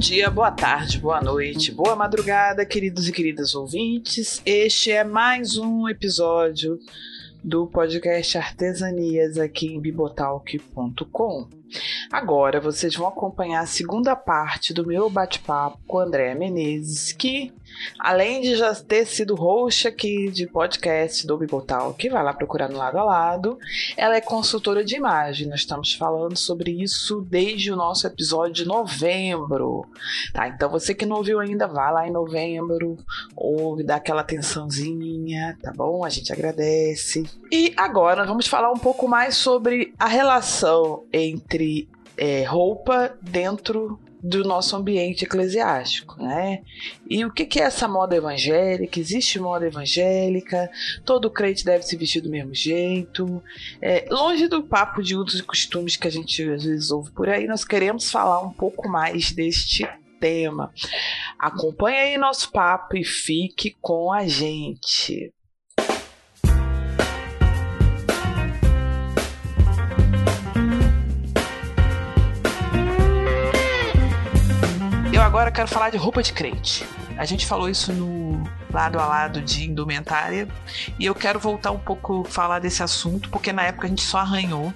Dia, boa tarde, boa noite, boa madrugada, queridos e queridas ouvintes. Este é mais um episódio do podcast Artesanias aqui em bibotalk.com. Agora vocês vão acompanhar a segunda parte do meu bate-papo com Andréa Menezes, que além de já ter sido host aqui de podcast do Bibotal, que vai lá procurar no lado a lado, ela é consultora de imagem. Nós estamos falando sobre isso desde o nosso episódio de novembro. Tá? Então você que não ouviu ainda, vá lá em novembro, ouve, dá aquela atençãozinha, tá bom? A gente agradece. E agora vamos falar um pouco mais sobre a relação entre é, roupa dentro do nosso ambiente eclesiástico, né? E o que, é essa moda evangélica? Existe moda evangélica? Todo crente deve se vestir do mesmo jeito? É, longe do papo de usos e costumes que a gente às vezes ouve por aí, nós queremos falar um pouco mais deste tema. Acompanhe aí nosso papo e fique com a gente. Agora quero falar de roupa de crente. A gente falou isso no lado a lado de indumentária e eu quero voltar um pouco falar desse assunto porque na época a gente só arranhou.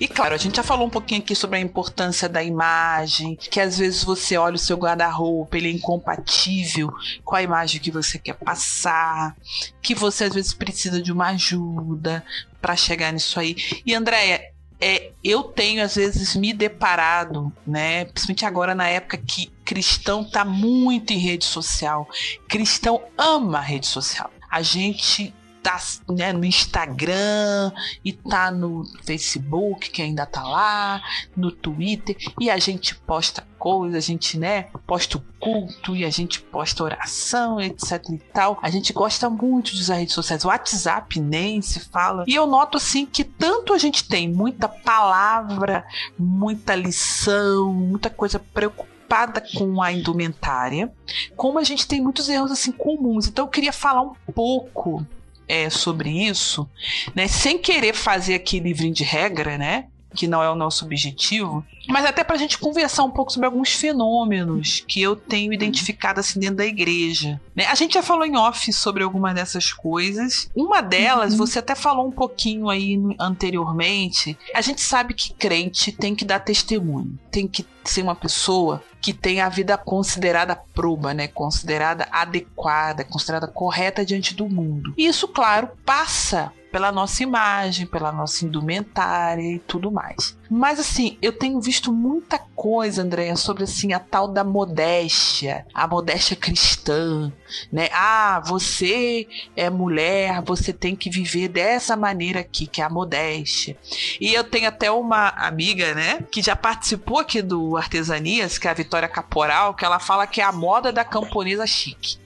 E claro, a gente já falou um pouquinho aqui sobre a importância da imagem, que às vezes você olha o seu guarda-roupa, ele é incompatível com a imagem que você quer passar, que você às vezes precisa de uma ajuda para chegar nisso aí. E Andréia, é, eu tenho às vezes me deparado, né, principalmente agora na época que cristão tá muito em rede social, cristão ama rede social. A gente tá né, no Instagram e tá no Facebook, que ainda tá lá, no Twitter, e a gente posta coisas, a gente, né, posta o culto e a gente posta oração, etc e tal. A gente gosta muito de usar redes sociais. O WhatsApp nem se fala. E eu noto assim que tanto a gente tem muita palavra, muita lição, muita coisa preocupada preocupada com a indumentária, como a gente tem muitos erros assim comuns. Então eu queria falar um pouco é, sobre isso, né? Sem querer fazer aqui livrinho de regra, né? Que não é o nosso objetivo, mas até para a gente conversar um pouco sobre alguns fenômenos que eu tenho identificado assim dentro da igreja. Né? A gente já falou em off sobre algumas dessas coisas. Uma delas, uhum. você até falou um pouquinho aí anteriormente. A gente sabe que crente tem que dar testemunho, tem que ser uma pessoa que tem a vida considerada proba, né? Considerada adequada, considerada correta diante do mundo. E isso, claro, passa pela nossa imagem, pela nossa indumentária e tudo mais. Mas assim, eu tenho visto muita coisa, Andréia, sobre assim a tal da modéstia, a modéstia cristã, né? Ah, você é mulher, você tem que viver dessa maneira aqui, que é a modéstia. E eu tenho até uma amiga, né, que já participou aqui do Artesanias, que é a Vitória Caporal, que ela fala que é a moda da camponesa chique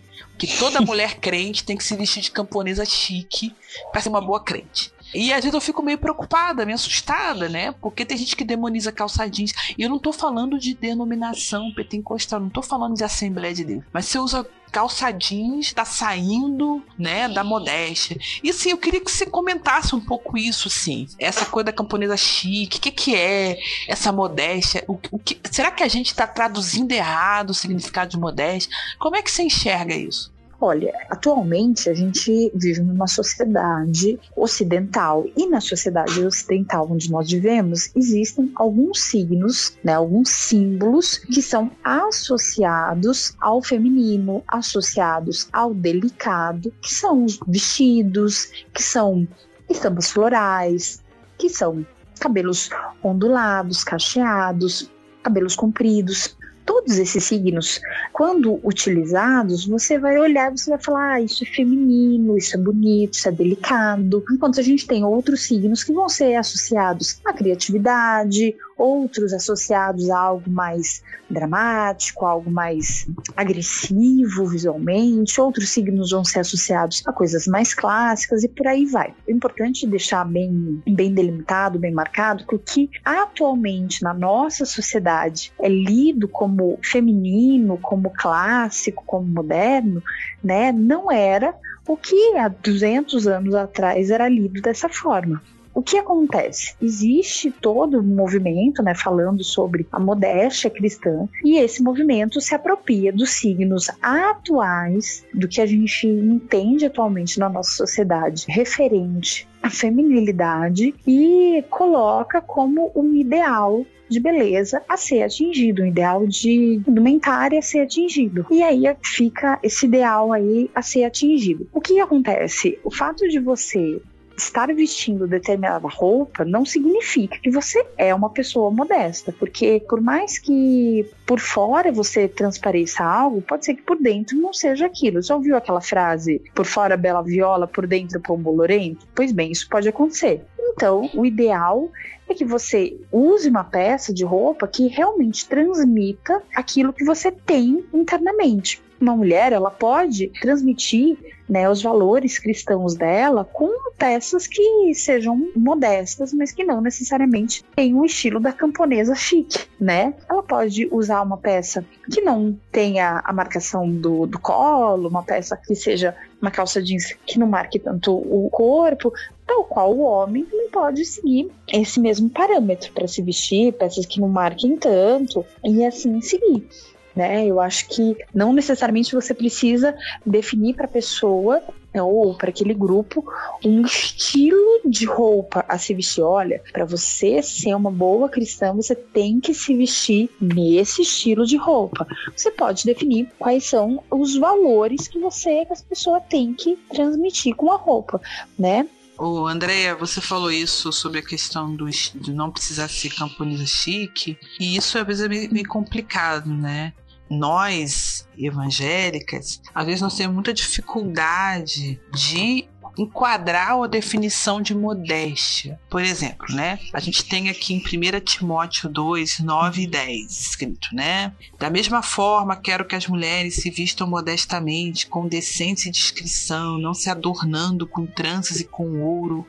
que toda mulher crente tem que se vestir de camponesa chique para ser uma boa crente. E às vezes eu fico meio preocupada, meio assustada, né? Porque tem gente que demoniza calça jeans. E eu não tô falando de denominação pentecostal, não tô falando de Assembleia de Deus. Mas você usa calça jeans, tá saindo, né, da modéstia. E assim, eu queria que você comentasse um pouco isso, assim. Essa coisa da camponesa chique, o que, que é essa modéstia? O, o que, será que a gente tá traduzindo errado o significado de modéstia? Como é que você enxerga isso? Olha, atualmente a gente vive numa sociedade ocidental e na sociedade ocidental onde nós vivemos existem alguns signos, né, alguns símbolos que são associados ao feminino, associados ao delicado, que são os vestidos, que são estampas florais, que são cabelos ondulados, cacheados, cabelos compridos todos esses signos, quando utilizados, você vai olhar você vai falar: ah, isso é feminino, isso é bonito, isso é delicado. Enquanto a gente tem outros signos que vão ser associados à criatividade, outros associados a algo mais dramático, algo mais agressivo visualmente, outros signos vão ser associados a coisas mais clássicas e por aí vai. O importante é deixar bem, bem delimitado, bem marcado, que o que atualmente na nossa sociedade é lido como feminino, como clássico, como moderno, né, não era o que há 200 anos atrás era lido dessa forma. O que acontece? Existe todo um movimento, né, falando sobre a modéstia cristã, e esse movimento se apropria dos signos atuais, do que a gente entende atualmente na nossa sociedade, referente à feminilidade, e coloca como um ideal de beleza a ser atingido, um ideal de indumentária a ser atingido. E aí fica esse ideal aí a ser atingido. O que acontece? O fato de você estar vestindo determinada roupa não significa que você é uma pessoa modesta, porque por mais que por fora você transpareça algo, pode ser que por dentro não seja aquilo. Já ouviu aquela frase, por fora bela viola, por dentro pombo lorento? Pois bem, isso pode acontecer. Então, o ideal é que você use uma peça de roupa que realmente transmita aquilo que você tem internamente uma mulher ela pode transmitir né, os valores cristãos dela com peças que sejam modestas, mas que não necessariamente tenham o estilo da camponesa chique, né? Ela pode usar uma peça que não tenha a marcação do, do colo, uma peça que seja uma calça jeans que não marque tanto o corpo, tal qual o homem também pode seguir esse mesmo parâmetro para se vestir, peças que não marquem tanto e assim seguir né? Eu acho que não necessariamente você precisa definir para a pessoa né, ou para aquele grupo um estilo de roupa a se vestir. Olha, para você ser uma boa cristã, você tem que se vestir nesse estilo de roupa. Você pode definir quais são os valores que você, que as pessoas têm que transmitir com a roupa, né? Ô, Andréia, você falou isso sobre a questão do, de não precisar ser camponesa chique, e isso às vezes é meio, meio complicado, né? Nós evangélicas, às vezes nós temos muita dificuldade de enquadrar a definição de modéstia. Por exemplo, né? A gente tem aqui em 1 Timóteo 2, 9 e 10 escrito, né? Da mesma forma, quero que as mulheres se vistam modestamente, com decência e discrição, não se adornando com tranças e com ouro,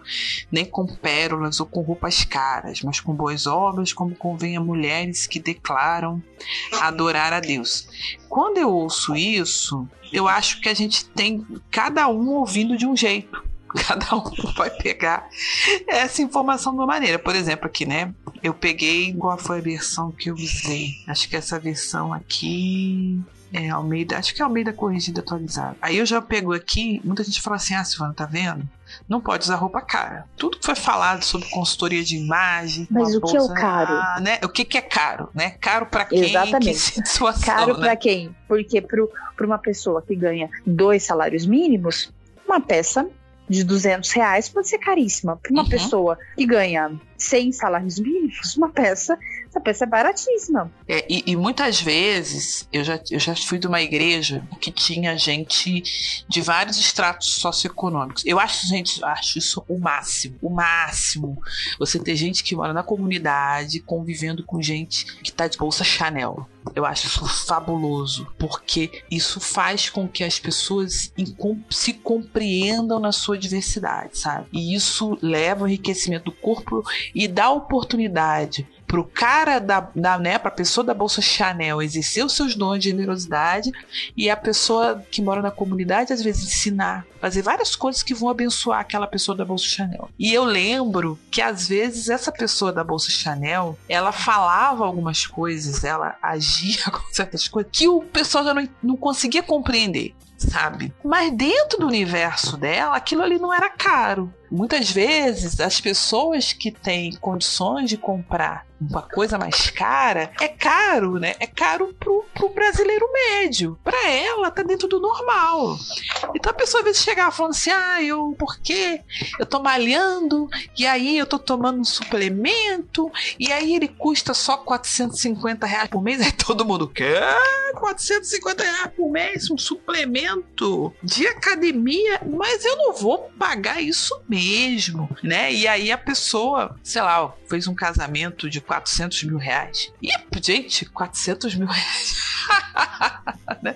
nem com pérolas ou com roupas caras, mas com boas obras, como convém a mulheres que declaram adorar a Deus. Quando eu ouço isso, eu acho que a gente tem cada um ouvindo de um jeito. Cada um vai pegar essa informação de uma maneira. Por exemplo, aqui, né? Eu peguei qual foi a versão que eu usei. Acho que essa versão aqui é Almeida, acho que é Almeida corrigida atualizada. Aí eu já pego aqui, muita gente fala assim: ah, Silvana, tá vendo? Não pode usar roupa cara. Tudo que foi falado sobre consultoria de imagem. Mas o bolsa, que é o caro? Ah, né? O que, que é caro, né? Caro para quem? Exatamente. Que situação, caro né? para quem? Porque para uma pessoa que ganha dois salários mínimos, uma peça de 200 reais pode ser caríssima. Para uma uhum. pessoa que ganha 100 salários mínimos, uma peça essa peça é baratíssima. É, e, e, muitas vezes eu já, eu já fui de uma igreja que tinha gente de vários estratos socioeconômicos. Eu acho, gente, acho isso o máximo. O máximo. Você ter gente que mora na comunidade convivendo com gente que tá de bolsa Chanel. Eu acho isso fabuloso, porque isso faz com que as pessoas se compreendam na sua diversidade, sabe? E isso leva ao enriquecimento do corpo e dá oportunidade pro cara da, da né, pra pessoa da Bolsa Chanel exercer os seus dons de generosidade e a pessoa que mora na comunidade às vezes ensinar, fazer várias coisas que vão abençoar aquela pessoa da Bolsa Chanel. E eu lembro que às vezes essa pessoa da Bolsa Chanel, ela falava algumas coisas, ela agia com certas coisas que o pessoal já não, não conseguia compreender sabe? Mas dentro do universo dela, aquilo ali não era caro. Muitas vezes, as pessoas que têm condições de comprar uma coisa mais cara, é caro, né? É caro pro, pro brasileiro médio. Para ela, tá dentro do normal. Então a pessoa às vezes chegava falando assim: ah, eu, por quê? Eu tô malhando, e aí eu tô tomando um suplemento, e aí ele custa só 450 reais por mês. Aí todo mundo quer 450 reais por mês, um suplemento de academia, mas eu não vou pagar isso mesmo, né? E aí a pessoa, sei lá, fez um casamento de 400 mil reais. E, gente, 400 mil reais. né?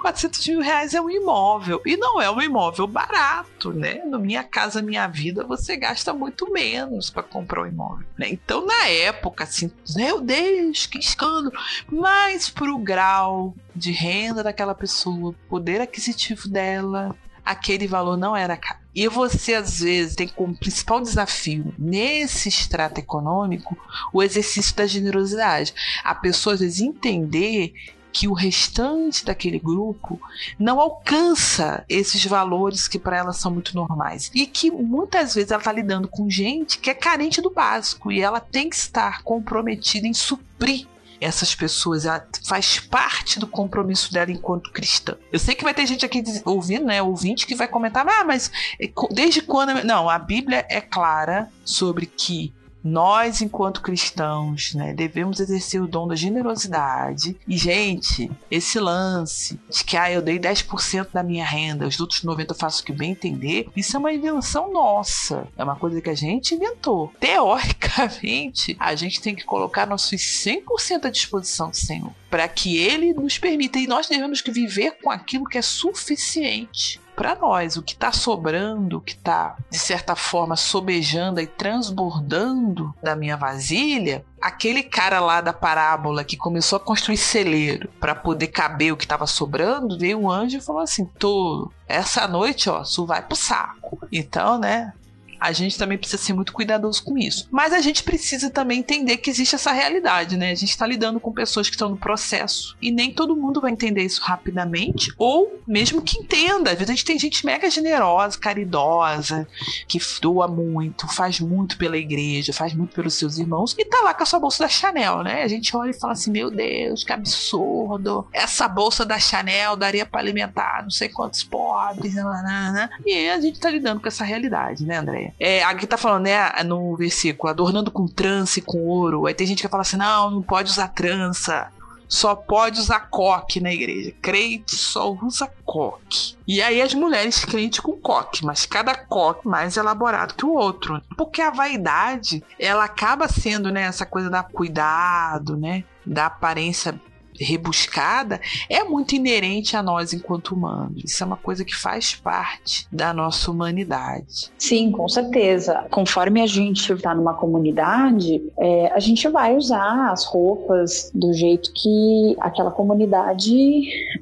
400 mil reais é um imóvel. E não é um imóvel barato, né? No Minha Casa Minha Vida você gasta muito menos para comprar um imóvel. Né? Então, na época, assim, meu Deus, que escândalo. Mas pro grau de renda daquela pessoa, poder aquisitivo dela, aquele valor não era caro. E você, às vezes, tem como principal desafio nesse extrato econômico o exercício da generosidade. A pessoa, às vezes, entender que o restante daquele grupo não alcança esses valores que para ela são muito normais e que muitas vezes ela está lidando com gente que é carente do básico e ela tem que estar comprometida em suprir essas pessoas, ela faz parte do compromisso dela enquanto cristã. Eu sei que vai ter gente aqui ouvindo, né, ouvinte que vai comentar, ah, mas eh, desde quando? Não, a Bíblia é clara sobre que nós, enquanto cristãos, né, devemos exercer o dom da generosidade. E, gente, esse lance de que ah, eu dei 10% da minha renda, os outros 90% eu faço o que bem entender, isso é uma invenção nossa. É uma coisa que a gente inventou. Teoricamente, a gente tem que colocar nossos 100% à disposição do Senhor para que Ele nos permita. E nós devemos que viver com aquilo que é suficiente para nós. O que está sobrando, o que está, de certa forma, sobejando e transbordando da minha vasilha, aquele cara lá da parábola que começou a construir celeiro para poder caber o que estava sobrando, veio um anjo e falou assim: "Tô, essa noite, ó, isso vai pro saco". Então, né, a gente também precisa ser muito cuidadoso com isso. Mas a gente precisa também entender que existe essa realidade, né? A gente está lidando com pessoas que estão no processo e nem todo mundo vai entender isso rapidamente, ou mesmo que entenda. Às vezes a gente tem gente mega generosa, caridosa, que doa muito, faz muito pela igreja, faz muito pelos seus irmãos e tá lá com a sua bolsa da Chanel, né? A gente olha e fala assim: meu Deus, que absurdo! Essa bolsa da Chanel daria para alimentar não sei quantos pobres, né, né, né? e a gente tá lidando com essa realidade, né, André? É, aqui tá falando, né, no versículo, adornando com trança e com ouro. Aí tem gente que fala assim: não, não pode usar trança. Só pode usar coque na igreja. Crente só usa coque. E aí as mulheres crente com coque, mas cada coque mais elaborado que o outro. Porque a vaidade, ela acaba sendo, né, essa coisa da cuidado, né, da aparência rebuscada é muito inerente a nós enquanto humanos. Isso é uma coisa que faz parte da nossa humanidade. Sim, com certeza. Conforme a gente está numa comunidade, é, a gente vai usar as roupas do jeito que aquela comunidade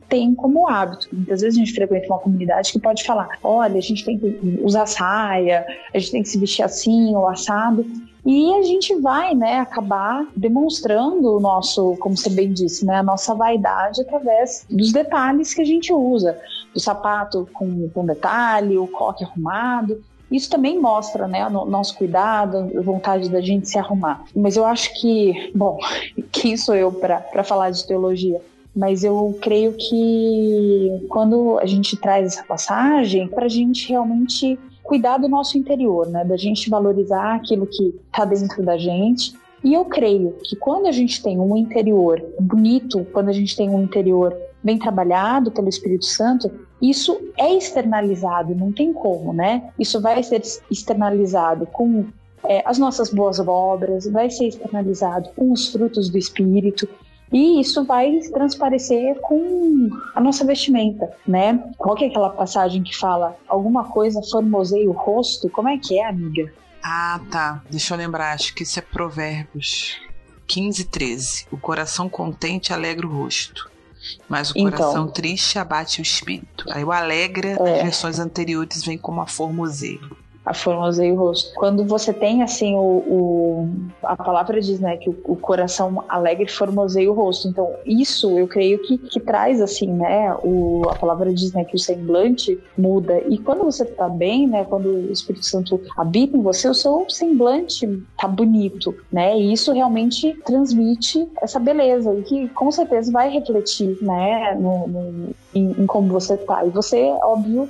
tem como hábito. Muitas vezes a gente frequenta uma comunidade que pode falar: olha, a gente tem que usar saia, a gente tem que se vestir assim ou assado. E a gente vai, né, acabar demonstrando o nosso, como você bem disse, né, a nossa vaidade através dos detalhes que a gente usa. O sapato com, com detalhe, o coque arrumado. Isso também mostra, né, o nosso cuidado, a vontade da gente se arrumar. Mas eu acho que, bom, quem sou eu para falar de teologia? Mas eu creio que quando a gente traz essa passagem, para a gente realmente cuidar do nosso interior, né? Da gente valorizar aquilo que está dentro da gente. E eu creio que quando a gente tem um interior bonito, quando a gente tem um interior bem trabalhado pelo Espírito Santo, isso é externalizado, não tem como, né? Isso vai ser externalizado com é, as nossas boas obras, vai ser externalizado com os frutos do Espírito. E isso vai transparecer com a nossa vestimenta, né? Qual que é aquela passagem que fala alguma coisa formoseia o rosto? Como é que é, amiga? Ah, tá. Deixa eu lembrar, acho que isso é Provérbios 15, 13. O coração contente alegra o rosto. Mas o então, coração triste abate o espírito. Aí o alegra, é. nas versões anteriores, vem como a formoseio a o rosto. Quando você tem assim o, o a palavra diz, né, que o, o, coração alegre formoseia o rosto. Então isso eu creio que, que traz assim, né, o, a palavra diz, né, que o semblante muda. E quando você tá bem, né, quando o Espírito Santo habita em você, o seu semblante tá bonito, né? E isso realmente transmite essa beleza e que com certeza vai refletir, né, no, no em, em como você tá. E você, óbvio,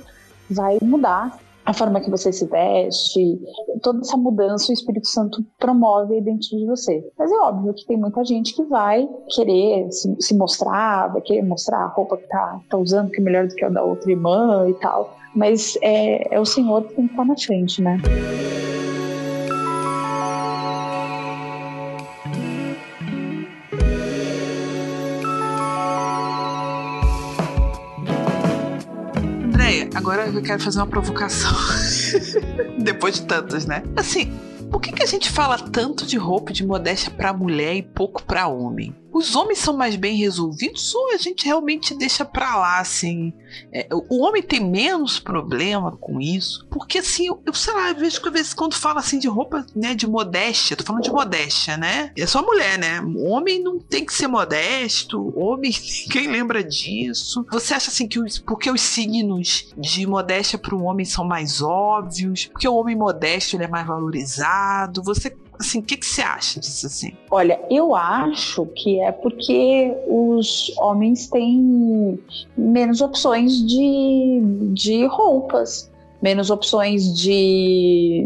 vai mudar a forma que você se veste, toda essa mudança o Espírito Santo promove dentro de você. Mas é óbvio que tem muita gente que vai querer se, se mostrar, vai querer mostrar a roupa que tá, tá usando, que é melhor do que a da outra irmã e tal. Mas é, é o Senhor que tem que estar na frente, né? Agora eu quero fazer uma provocação. Depois de tantas, né? Assim, por que, que a gente fala tanto de roupa de modéstia para mulher e pouco para homem? Os homens são mais bem resolvidos ou a gente realmente deixa pra lá, assim? É, o homem tem menos problema com isso? Porque, assim, eu, eu sei lá, eu vejo que vezes quando fala assim de roupa, né, de modéstia, tô falando de modéstia, né? É só mulher, né? Homem não tem que ser modesto, homem, quem lembra disso? Você acha assim que os, porque os signos de modéstia para o homem são mais óbvios? Porque o homem modesto ele é mais valorizado? Você Assim, o que, que você acha disso assim? Olha, eu acho que é porque os homens têm menos opções de, de roupas, menos opções de,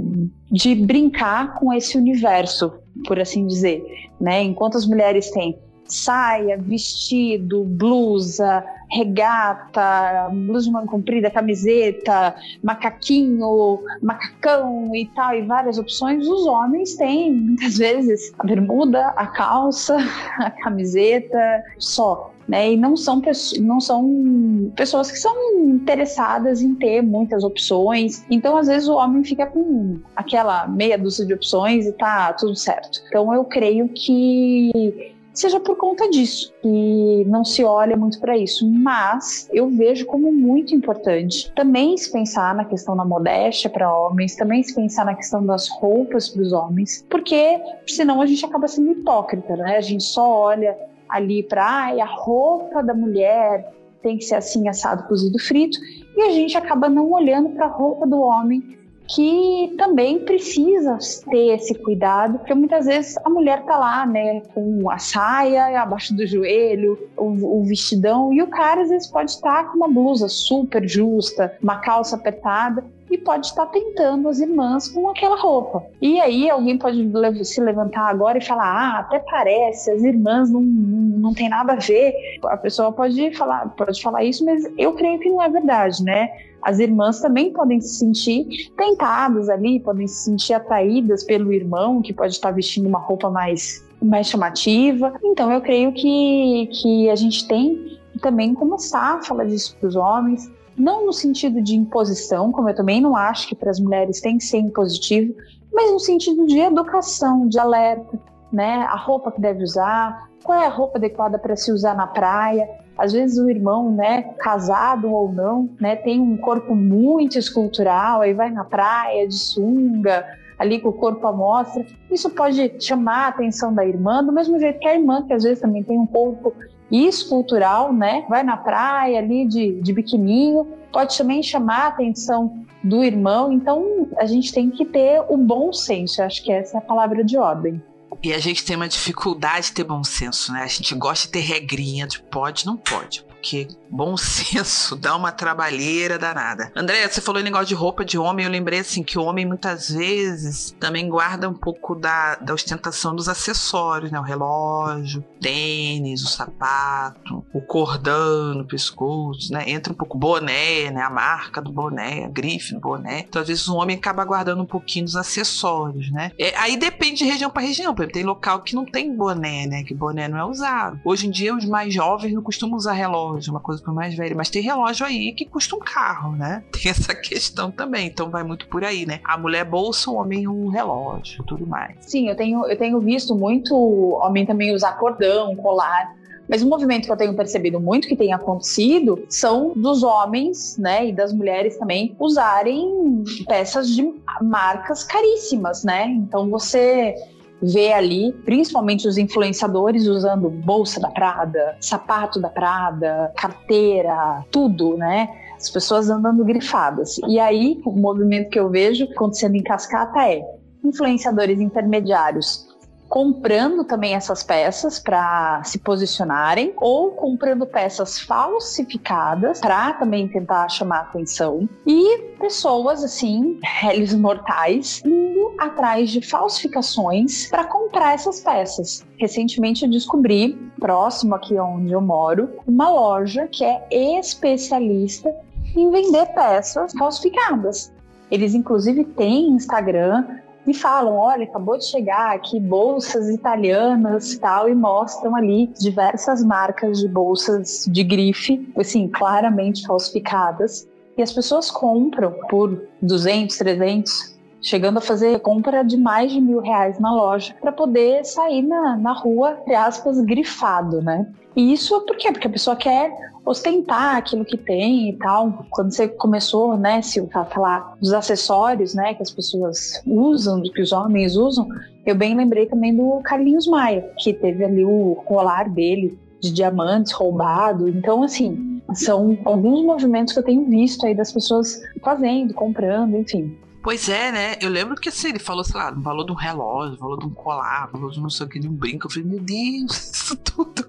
de brincar com esse universo, por assim dizer. Né? Enquanto as mulheres têm saia, vestido, blusa, regata, blusa de manga comprida, camiseta, macaquinho, macacão e tal, e várias opções, os homens têm muitas vezes a bermuda, a calça, a camiseta, só. Né, e não são, não são pessoas que são interessadas em ter muitas opções. Então, às vezes, o homem fica com aquela meia dúzia de opções e tá tudo certo. Então, eu creio que seja por conta disso e não se olha muito para isso. Mas eu vejo como muito importante também se pensar na questão da modéstia para homens, também se pensar na questão das roupas para os homens, porque senão a gente acaba sendo hipócrita, né? A gente só olha ali para a roupa da mulher tem que ser assim assado, cozido, frito, e a gente acaba não olhando para a roupa do homem que também precisa ter esse cuidado, porque muitas vezes a mulher tá lá, né, com a saia abaixo do joelho, o, o vestidão, e o cara às vezes pode estar com uma blusa super justa, uma calça apertada, e pode estar tentando as irmãs com aquela roupa. E aí alguém pode se levantar agora e falar: ah, até parece, as irmãs não, não, não tem nada a ver. A pessoa pode falar, pode falar isso, mas eu creio que não é verdade, né? As irmãs também podem se sentir tentadas ali, podem se sentir atraídas pelo irmão, que pode estar vestindo uma roupa mais, mais chamativa. Então eu creio que, que a gente tem também começar a falar disso para os homens, não no sentido de imposição, como eu também não acho que para as mulheres tem que ser impositivo, mas no sentido de educação, de alerta, né? A roupa que deve usar, qual é a roupa adequada para se usar na praia. Às vezes o irmão, né, casado ou não, né, tem um corpo muito escultural, aí vai na praia de sunga, ali com o corpo à mostra. Isso pode chamar a atenção da irmã, do mesmo jeito que a irmã, que às vezes também tem um corpo escultural, né, vai na praia ali de, de biquininho, pode também chamar a atenção do irmão. Então a gente tem que ter o bom senso, Eu acho que essa é a palavra de ordem. E a gente tem uma dificuldade de ter bom senso, né? A gente gosta de ter regrinha de pode, não pode porque bom senso dá uma trabalheira danada. André, você falou em negócio de roupa de homem, eu lembrei assim que o homem muitas vezes também guarda um pouco da, da ostentação dos acessórios, né? O relógio, tênis, o sapato, o cordão no pescoço, né? Entra um pouco boné, né? A marca do boné, a grife do boné. Então, às vezes, o homem acaba guardando um pouquinho dos acessórios, né? É, aí depende de região para região. Por exemplo, tem local que não tem boné, né? Que boné não é usado. Hoje em dia, os mais jovens não costumam usar relógio relógio, uma coisa para mais velho. Mas tem relógio aí que custa um carro, né? Tem essa questão também. Então vai muito por aí, né? A mulher bolsa, o homem um relógio, tudo mais. Sim, eu tenho, eu tenho visto muito homem também usar cordão, colar. Mas um movimento que eu tenho percebido muito que tem acontecido são dos homens, né, e das mulheres também usarem peças de marcas caríssimas, né? Então você vê ali, principalmente os influenciadores usando bolsa da Prada, sapato da Prada, carteira, tudo, né? As pessoas andando grifadas. E aí, o movimento que eu vejo acontecendo em cascata é influenciadores intermediários comprando também essas peças para se posicionarem ou comprando peças falsificadas para também tentar chamar atenção e pessoas assim, réis mortais, indo atrás de falsificações para comprar essas peças. Recentemente eu descobri, próximo aqui onde eu moro, uma loja que é especialista em vender peças falsificadas. Eles inclusive têm Instagram, e falam: olha, acabou de chegar aqui bolsas italianas tal, e mostram ali diversas marcas de bolsas de grife, assim, claramente falsificadas. E as pessoas compram por 200, 300 chegando a fazer compra de mais de mil reais na loja para poder sair na, na rua, entre aspas, grifado, né? E isso por quê? Porque a pessoa quer ostentar aquilo que tem e tal. Quando você começou, né, a falar dos acessórios, né, que as pessoas usam, que os homens usam, eu bem lembrei também do Carlinhos Maia, que teve ali o colar dele de diamantes roubado. Então, assim, são alguns movimentos que eu tenho visto aí das pessoas fazendo, comprando, enfim. Pois é, né? Eu lembro que assim, ele falou, sei lá, no valor de um relógio, valor de um colar, valor de não sei o que, de um brinco. Eu falei, meu Deus, isso tudo.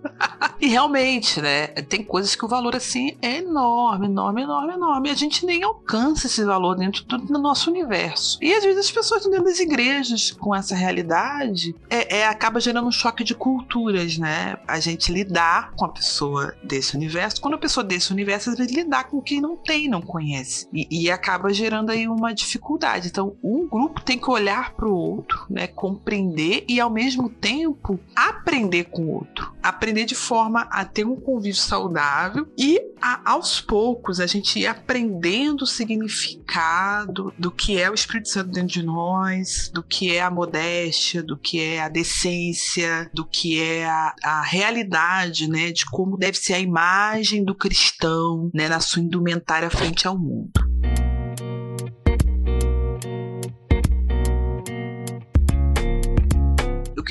e realmente, né? Tem coisas que o valor, assim, é enorme, enorme, enorme, enorme. E a gente nem alcança esse valor dentro do, do nosso universo. E às vezes as pessoas dentro das igrejas, com essa realidade, é, é, acaba gerando um choque de culturas, né? A gente lidar com a pessoa desse universo. Quando a pessoa desse universo, às vezes lidar com quem não tem, não conhece. E, e acaba gerando aí uma dificuldade então, um grupo tem que olhar para o outro, né, compreender e ao mesmo tempo aprender com o outro, aprender de forma a ter um convívio saudável e a, aos poucos a gente ir aprendendo o significado do que é o Espírito Santo dentro de nós, do que é a modéstia, do que é a decência, do que é a, a realidade, né, de como deve ser a imagem do cristão, né, na sua indumentária frente ao mundo.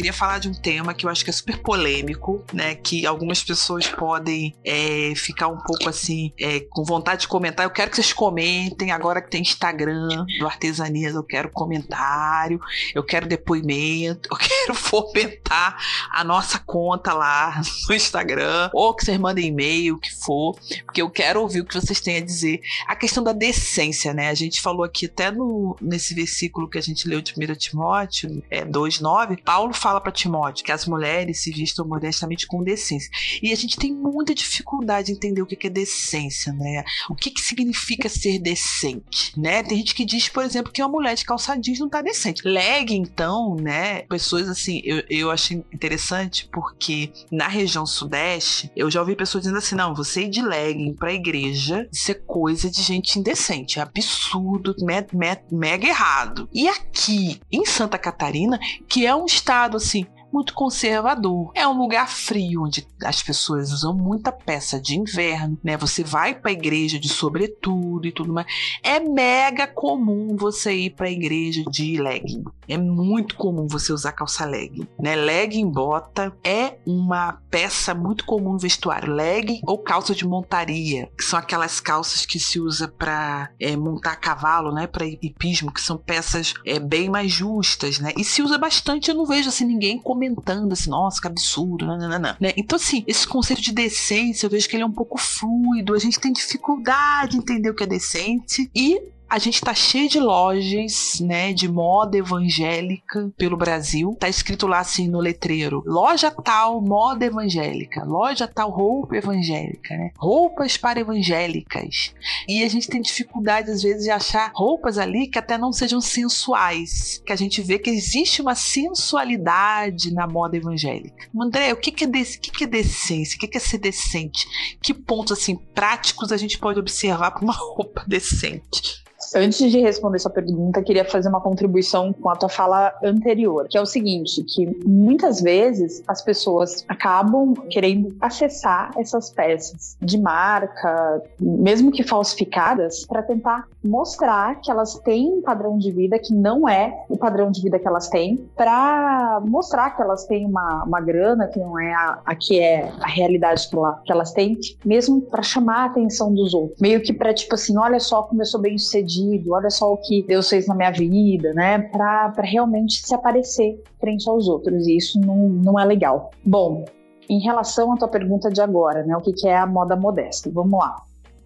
Queria falar de um tema que eu acho que é super polêmico, né? Que algumas pessoas podem é, ficar um pouco assim, é, com vontade de comentar. Eu quero que vocês comentem agora que tem Instagram do Artesanias. Eu quero comentário, eu quero depoimento, eu quero fomentar a nossa conta lá no Instagram, ou que vocês mandem e-mail, o que for, porque eu quero ouvir o que vocês têm a dizer. A questão da decência, né? A gente falou aqui até no, nesse versículo que a gente leu de 1 Timóteo, é, 2,9, Paulo fala para Timóteo que as mulheres se vistam modestamente com decência. E a gente tem muita dificuldade em entender o que é decência, né? O que, que significa ser decente, né? Tem gente que diz, por exemplo, que uma mulher de calça jeans não tá decente. Leg, então, né? Pessoas assim, eu, eu achei interessante porque na região sudeste, eu já ouvi pessoas dizendo assim: não, você ir de legging pra igreja, isso é coisa de gente indecente, é absurdo, me, me, mega errado. E aqui em Santa Catarina, que é um estado assim, muito conservador. É um lugar frio onde as pessoas usam muita peça de inverno, né? Você vai para a igreja de sobretudo e tudo mais. É mega comum você ir para a igreja de legging. É muito comum você usar calça legging, né? Legging bota é uma peça muito comum no vestuário. Legging ou calça de montaria, que são aquelas calças que se usa para é, montar cavalo, né? Para hipismo, que são peças é, bem mais justas, né? E se usa bastante. Eu não vejo assim ninguém comentando assim, nossa, que absurdo, nananana, né? Então, assim, esse conceito de decência, eu vejo que ele é um pouco fluido, a gente tem dificuldade em entender o que é decente e a gente tá cheio de lojas, né, de moda evangélica pelo Brasil. Tá escrito lá assim no letreiro: loja tal, moda evangélica, loja tal, roupa evangélica, né? Roupas para evangélicas. E a gente tem dificuldade às vezes de achar roupas ali que até não sejam sensuais, que a gente vê que existe uma sensualidade na moda evangélica. André, o que que é, desse, o que que é decência? O que que é ser decente? Que pontos assim práticos a gente pode observar para uma roupa decente? Antes de responder sua pergunta, queria fazer uma contribuição com a tua fala anterior, que é o seguinte, que muitas vezes as pessoas acabam querendo acessar essas peças de marca, mesmo que falsificadas, para tentar mostrar que elas têm um padrão de vida que não é o padrão de vida que elas têm, para mostrar que elas têm uma, uma grana que não é a, a que é a realidade que, ela, que elas têm, mesmo para chamar a atenção dos outros. Meio que para tipo assim, olha só como eu sou bem sucedido olha só o que Deus fez na minha vida, né? Para realmente se aparecer frente aos outros. E isso não, não é legal. Bom, em relação à tua pergunta de agora, né? O que, que é a moda modesta? Vamos lá.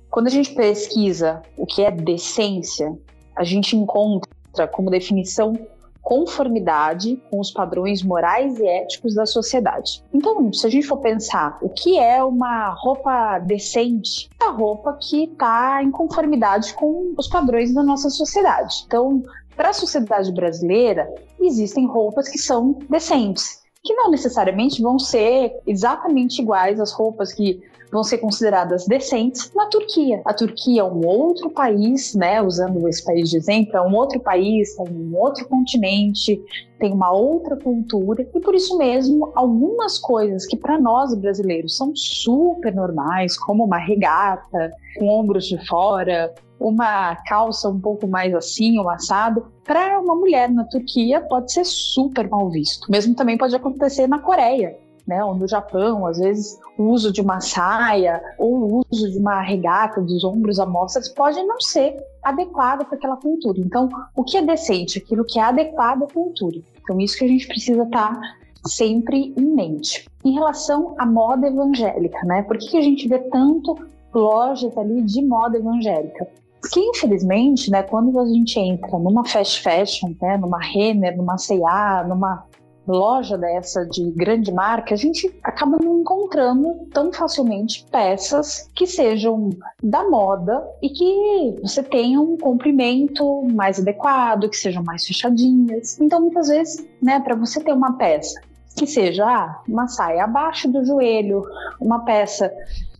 Quando a gente pesquisa o que é decência, a gente encontra como definição conformidade com os padrões morais e éticos da sociedade. Então, se a gente for pensar o que é uma roupa decente, é a roupa que está em conformidade com os padrões da nossa sociedade. Então, para a sociedade brasileira, existem roupas que são decentes que não necessariamente vão ser exatamente iguais às roupas que vão ser consideradas decentes na Turquia. A Turquia é um outro país, né, usando esse país de exemplo, é um outro país, é um outro continente, tem uma outra cultura e por isso mesmo algumas coisas que para nós brasileiros são super normais, como uma regata com ombros de fora, uma calça um pouco mais assim, um assado, para uma mulher na Turquia pode ser super mal visto. Mesmo também pode acontecer na Coreia né, ou no Japão, às vezes o uso de uma saia ou o uso de uma regata dos ombros à mostra pode não ser adequado para aquela cultura. Então, o que é decente? Aquilo que é adequado à cultura. Então, isso que a gente precisa estar tá sempre em mente. Em relação à moda evangélica, né? Por que, que a gente vê tanto lojas ali de moda evangélica? Porque, infelizmente, né, quando a gente entra numa fast fashion, né, numa Renner, numa C&A, numa loja dessa de grande marca, a gente acaba não encontrando tão facilmente peças que sejam da moda e que você tenha um comprimento mais adequado, que sejam mais fechadinhas. Então, muitas vezes, né, para você ter uma peça que seja ah, uma saia abaixo do joelho, uma peça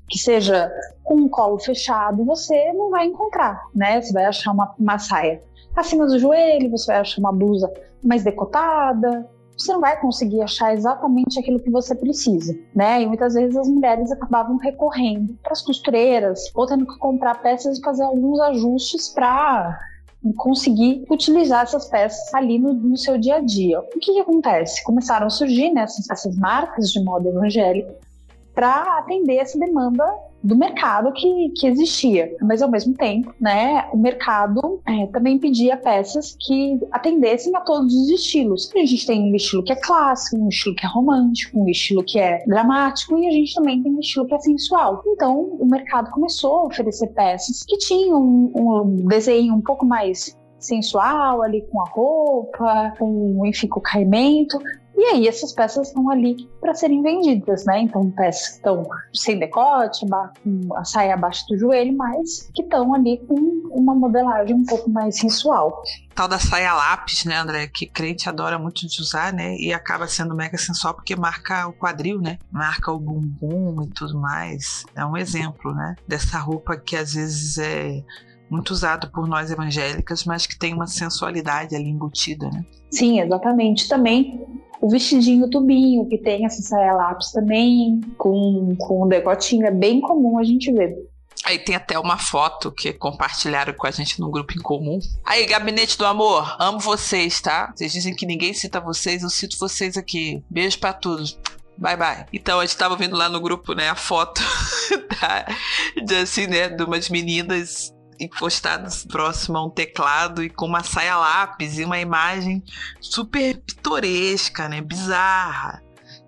que seja com um colo fechado, você não vai encontrar, né? Você vai achar uma, uma saia acima do joelho, você vai achar uma blusa mais decotada, você não vai conseguir achar exatamente aquilo que você precisa, né? E muitas vezes as mulheres acabavam recorrendo para as costureiras ou tendo que comprar peças e fazer alguns ajustes para conseguir utilizar essas peças ali no, no, seu dia a dia. O que, que acontece? Começaram a surgir né, essas, essas marcas de moda evangélica para atender essa demanda do mercado que, que existia. Mas, ao mesmo tempo, né, o mercado é, também pedia peças que atendessem a todos os estilos. A gente tem um estilo que é clássico, um estilo que é romântico, um estilo que é dramático e a gente também tem um estilo que é sensual. Então, o mercado começou a oferecer peças que tinham um, um desenho um pouco mais sensual ali com a roupa, com, enfim, com o caimento, e aí essas peças estão ali para serem vendidas, né? Então peças que estão sem decote, com a saia abaixo do joelho, mas que estão ali com uma modelagem um pouco mais sensual. Tal da saia lápis, né, André? Que crente adora muito de usar, né? E acaba sendo mega sensual porque marca o quadril, né? Marca o bumbum e tudo mais. É um exemplo, né? Dessa roupa que às vezes é muito usado por nós evangélicas, mas que tem uma sensualidade ali embutida, né? Sim, exatamente. Também o vestidinho tubinho, que tem essa saia lápis também, com, com um decotinho, é bem comum a gente ver. Aí tem até uma foto que compartilharam com a gente no grupo em comum. Aí, Gabinete do Amor, amo vocês, tá? Vocês dizem que ninguém cita vocês, eu cito vocês aqui. Beijo para todos. Bye bye. Então a gente tava vendo lá no grupo, né, a foto da, de assim, né, de umas meninas encostados próximo a um teclado e com uma saia lápis e uma imagem super pitoresca, né? Bizarra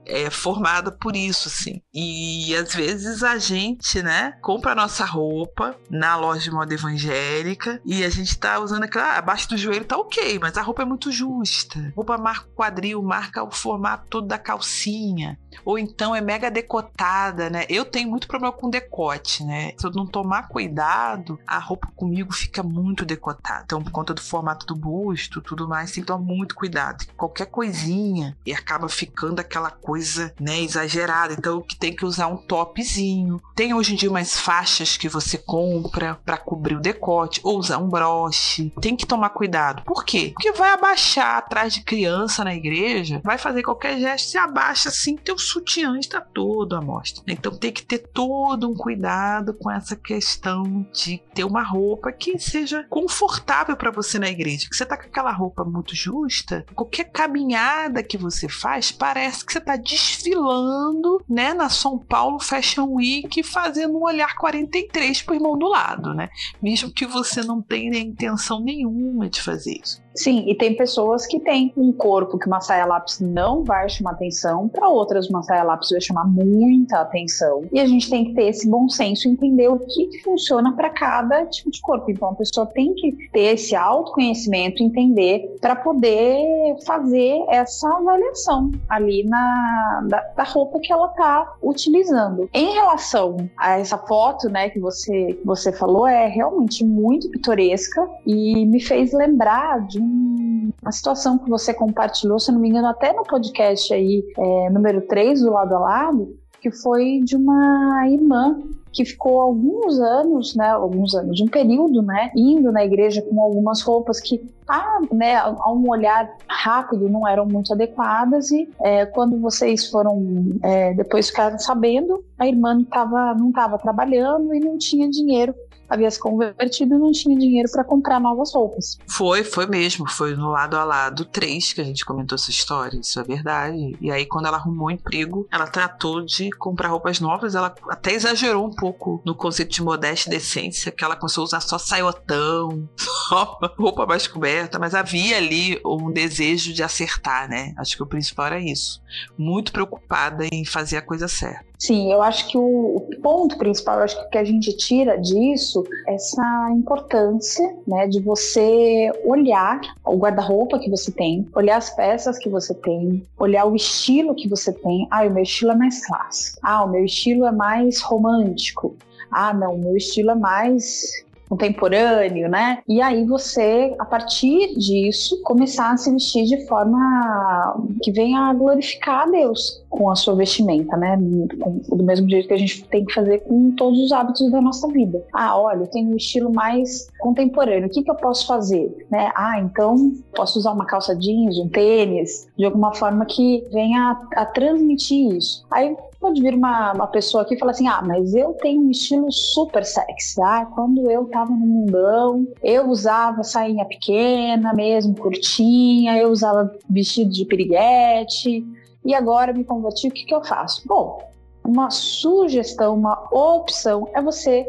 é formada por isso, assim. E às vezes a gente, né, compra a nossa roupa na loja de moda evangélica e a gente tá usando aquela. Ah, abaixo do joelho tá ok, mas a roupa é muito justa. A roupa marca o quadril, marca o formato todo da calcinha. Ou então é mega decotada, né? Eu tenho muito problema com decote, né? Se eu não tomar cuidado, a roupa comigo fica muito decotada. Então, por conta do formato do busto, tudo mais, tem que tomar muito cuidado. Qualquer coisinha e acaba ficando aquela coisa né, exagerada. Então que tem que usar um topzinho. Tem hoje em dia umas faixas que você compra para cobrir o decote ou usar um broche. Tem que tomar cuidado. Por quê? Porque vai abaixar atrás de criança na igreja, vai fazer qualquer gesto, se abaixa assim, teu sutiã está todo à mostra. Então tem que ter todo um cuidado com essa questão de ter uma roupa que seja confortável para você na igreja. Que você tá com aquela roupa muito justa, qualquer caminhada que você faz parece que você tá desfilando, né, na São Paulo Fashion Week, fazendo um olhar 43 pro irmão do lado, né? Mesmo que você não tenha intenção nenhuma de fazer isso. Sim, e tem pessoas que têm um corpo que uma saia lápis não vai chamar atenção, para outras uma saia lápis vai chamar muita atenção. E a gente tem que ter esse bom senso e entender o que, que funciona para cada tipo de corpo. Então a pessoa tem que ter esse autoconhecimento, entender para poder fazer essa avaliação ali na da, da roupa que ela está utilizando. Em relação a essa foto, né, que você que você falou, é realmente muito pitoresca e me fez lembrar de um uma situação que você compartilhou, se não me engano, até no podcast aí, é, número 3, do lado a lado, que foi de uma irmã que ficou alguns anos, né, alguns anos, de um período, né, indo na igreja com algumas roupas que, ah, né, a um olhar rápido não eram muito adequadas e é, quando vocês foram é, depois ficaram sabendo, a irmã não estava não tava trabalhando e não tinha dinheiro havia se convertido e não tinha dinheiro para comprar novas roupas. Foi, foi mesmo. Foi no lado a lado 3 que a gente comentou essa história. Isso é verdade. E aí, quando ela arrumou um emprego, ela tratou de comprar roupas novas. Ela até exagerou um pouco no conceito de modéstia e decência, que ela começou a usar só saiotão, só roupa mais coberta. Mas havia ali um desejo de acertar, né? Acho que o principal era isso. Muito preocupada em fazer a coisa certa. Sim, eu acho que o, ponto principal, acho que a gente tira disso essa importância, né, de você olhar o guarda-roupa que você tem, olhar as peças que você tem, olhar o estilo que você tem. Ah, o meu estilo é mais clássico. Ah, o meu estilo é mais romântico. Ah, não, meu estilo é mais contemporâneo, né? E aí você, a partir disso, começar a se vestir de forma que venha a glorificar a Deus com a sua vestimenta, né? Do mesmo jeito que a gente tem que fazer com todos os hábitos da nossa vida. Ah, olha, eu tenho um estilo mais contemporâneo. O que, que eu posso fazer? Né? Ah, então posso usar uma calça jeans, um tênis, de alguma forma que venha a, a transmitir isso. Aí pode vir uma, uma pessoa aqui e falar assim: ah, mas eu tenho um estilo super sexy. Ah, quando eu tava no mundão, eu usava sainha pequena mesmo, curtinha, eu usava vestido de piriguete e agora me converti, o que, que eu faço? Bom, uma sugestão, uma opção é você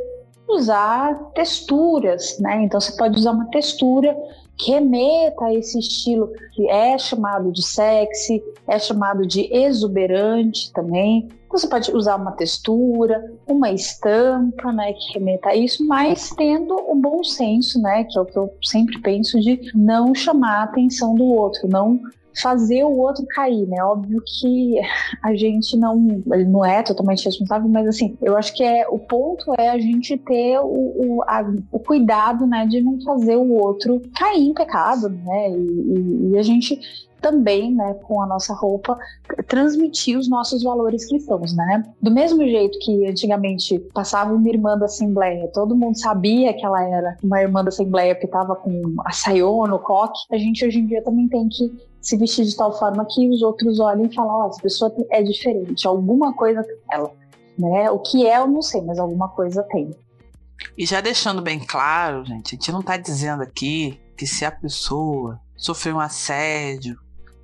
usar texturas, né? Então você pode usar uma textura remeta a esse estilo que é chamado de sexy, é chamado de exuberante também. Você pode usar uma textura, uma estampa, né, que remeta a isso, mas tendo o bom senso, né, que é o que eu sempre penso de não chamar a atenção do outro, não fazer o outro cair, né? Óbvio que a gente não, não é totalmente responsável, mas assim, eu acho que é o ponto é a gente ter o, o, a, o cuidado, né, de não fazer o outro cair em pecado, né? E, e, e a gente também, né, com a nossa roupa, transmitir os nossos valores cristãos, né? Do mesmo jeito que antigamente passava uma irmã da Assembleia, todo mundo sabia que ela era uma irmã da Assembleia porque estava com a saiô no coque, a gente hoje em dia também tem que se vestir de tal forma que os outros olhem e falam, ó, oh, essa pessoa é diferente, alguma coisa tem ela, né? O que é eu não sei, mas alguma coisa tem. E já deixando bem claro, gente, a gente não está dizendo aqui que se a pessoa sofreu um assédio,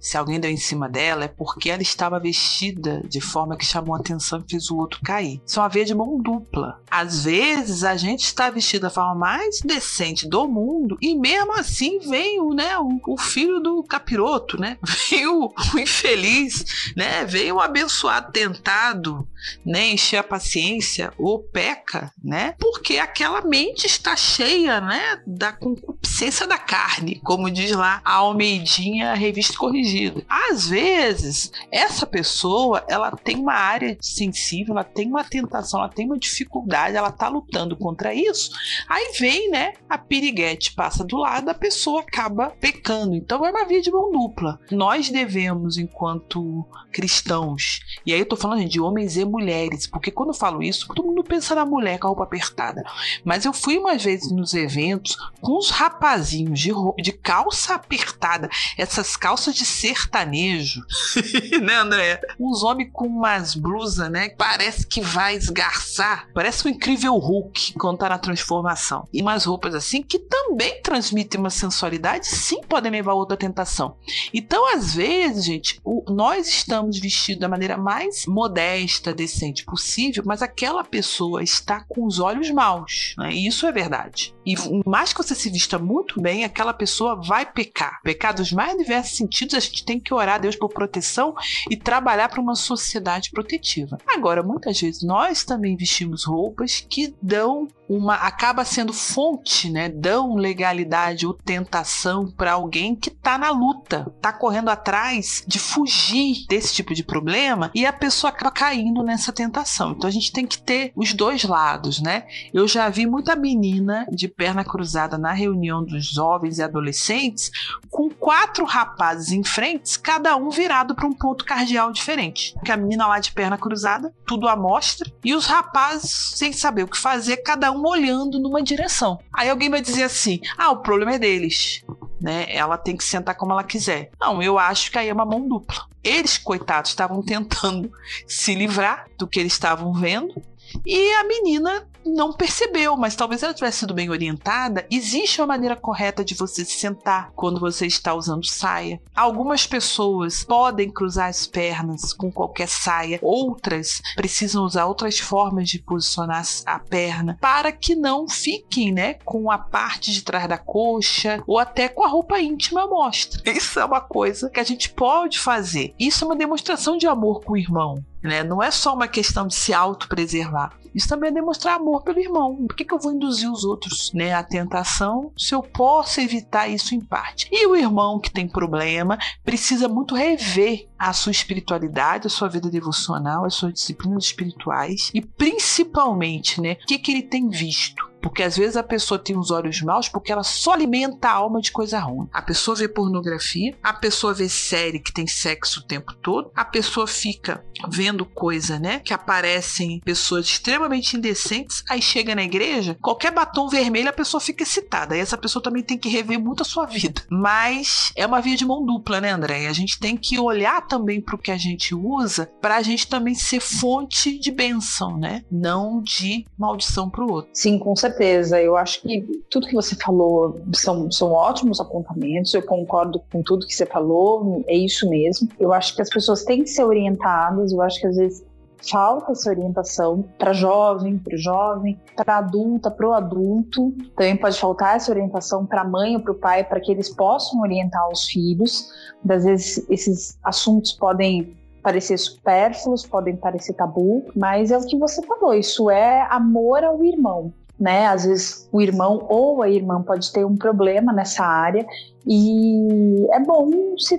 se alguém deu em cima dela, é porque ela estava vestida de forma que chamou a atenção e fez o outro cair. Isso é uma via de mão dupla. Às vezes a gente está vestido da forma mais decente do mundo e mesmo assim vem o, né, o, o filho do capiroto, né? Vem o, o, infeliz, né? Vem o abençoado tentado, né? Encher a paciência ou peca, né? Porque aquela mente está cheia, né? Da concupiscência da carne, como diz lá a Almeidinha Revista Corrigida às vezes, essa pessoa, ela tem uma área sensível, ela tem uma tentação, ela tem uma dificuldade, ela tá lutando contra isso. Aí vem, né, a piriguete passa do lado, a pessoa acaba pecando. Então é uma via de mão dupla. Nós devemos, enquanto cristãos, e aí eu tô falando de homens e mulheres, porque quando eu falo isso, todo mundo pensa na mulher com a roupa apertada. Mas eu fui umas vezes nos eventos com os rapazinhos de, de calça apertada, essas calças de sertanejo, né, André? Uns homens com umas blusas, né? Parece que vai esgarçar. Parece um incrível Hulk quando tá na transformação. E umas roupas assim que também transmitem uma sensualidade, sim, podem levar a outra tentação. Então, às vezes, gente, o, nós estamos vestidos da maneira mais modesta, decente possível, mas aquela pessoa está com os olhos maus, né? E isso é verdade. E mais que você se vista muito bem, aquela pessoa vai pecar. Pecados mais diversos sentidos, a gente tem que orar a Deus por proteção e trabalhar para uma sociedade protetiva. Agora, muitas vezes nós também vestimos roupas que dão uma acaba sendo fonte, né? Dão legalidade ou tentação para alguém que está na luta, está correndo atrás de fugir desse tipo de problema e a pessoa acaba caindo nessa tentação. Então a gente tem que ter os dois lados, né? Eu já vi muita menina de perna cruzada na reunião dos jovens e adolescentes com quatro rapazes em frente, cada um virado para um ponto cardial diferente. Porque a menina lá de perna cruzada, tudo à mostra, e os rapazes sem saber o que fazer, cada um olhando numa direção. Aí alguém vai dizer assim: "Ah, o problema é deles" né? Ela tem que sentar como ela quiser. Não, eu acho que aí é uma mão dupla. Eles, coitados, estavam tentando se livrar do que eles estavam vendo e a menina não percebeu, mas talvez ela tivesse sido bem orientada. Existe uma maneira correta de você se sentar quando você está usando saia. Algumas pessoas podem cruzar as pernas com qualquer saia, outras precisam usar outras formas de posicionar a perna para que não fiquem, né, com a parte de trás da coxa ou até com a roupa íntima à mostra. Isso é uma coisa que a gente pode fazer. Isso é uma demonstração de amor com o irmão. Né? Não é só uma questão de se autopreservar. Isso também é demonstrar amor pelo irmão. Por que, que eu vou induzir os outros né, à tentação se eu posso evitar isso em parte? E o irmão que tem problema precisa muito rever a sua espiritualidade, a sua vida devocional, as suas disciplinas espirituais e principalmente né, o que, que ele tem visto porque às vezes a pessoa tem os olhos maus porque ela só alimenta a alma de coisa ruim. A pessoa vê pornografia, a pessoa vê série que tem sexo o tempo todo, a pessoa fica vendo coisa, né? Que aparecem pessoas extremamente indecentes, aí chega na igreja, qualquer batom vermelho a pessoa fica excitada. E essa pessoa também tem que rever muito a sua vida. Mas é uma via de mão dupla, né, André? A gente tem que olhar também para o que a gente usa, para a gente também ser fonte de bênção, né? Não de maldição para o outro. Sim, com certeza certeza. Eu acho que tudo que você falou são, são ótimos apontamentos. Eu concordo com tudo que você falou. É isso mesmo. Eu acho que as pessoas têm que ser orientadas. Eu acho que às vezes falta essa orientação para jovem, para o jovem, para adulta, para o adulto. Também pode faltar essa orientação para a mãe ou para o pai, para que eles possam orientar os filhos. Às vezes esses assuntos podem parecer supérfluos, podem parecer tabu, mas é o que você falou, isso é amor ao irmão né? Às vezes o irmão ou a irmã pode ter um problema nessa área e é bom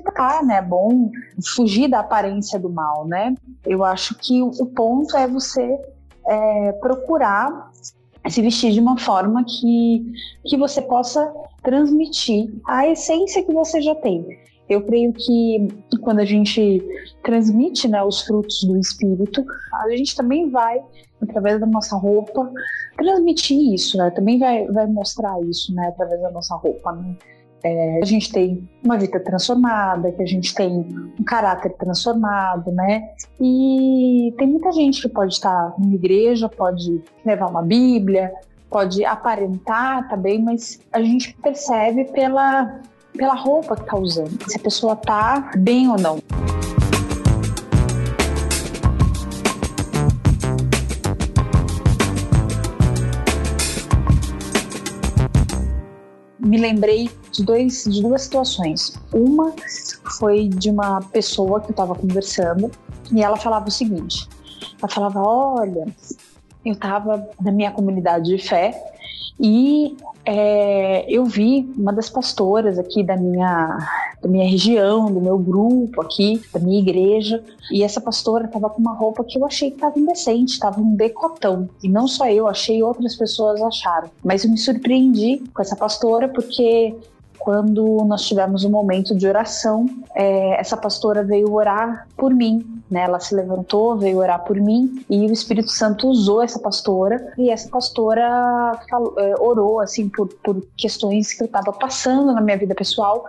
tratar, né? É bom fugir da aparência do mal, né? Eu acho que o ponto é você é, procurar se vestir de uma forma que, que você possa transmitir a essência que você já tem. Eu creio que quando a gente transmite né, os frutos do Espírito, a gente também vai, através da nossa roupa, transmitir isso, né? Também vai, vai mostrar isso, né? Através da nossa roupa, né? É, a gente tem uma vida transformada, que a gente tem um caráter transformado, né? E tem muita gente que pode estar na igreja, pode levar uma Bíblia, pode aparentar também, mas a gente percebe pela, pela roupa que está usando, se a pessoa está bem ou não. Me lembrei de, dois, de duas situações. Uma foi de uma pessoa que eu estava conversando e ela falava o seguinte: ela falava, olha, eu estava na minha comunidade de fé e é, eu vi uma das pastoras aqui da minha, da minha região, do meu grupo aqui, da minha igreja, e essa pastora estava com uma roupa que eu achei que estava indecente, estava um decotão. E não só eu, achei outras pessoas acharam. Mas eu me surpreendi com essa pastora porque quando nós tivemos um momento de oração, é, essa pastora veio orar por mim. Né? Ela se levantou, veio orar por mim e o Espírito Santo usou essa pastora e essa pastora falou, é, orou assim por, por questões que eu estava passando na minha vida pessoal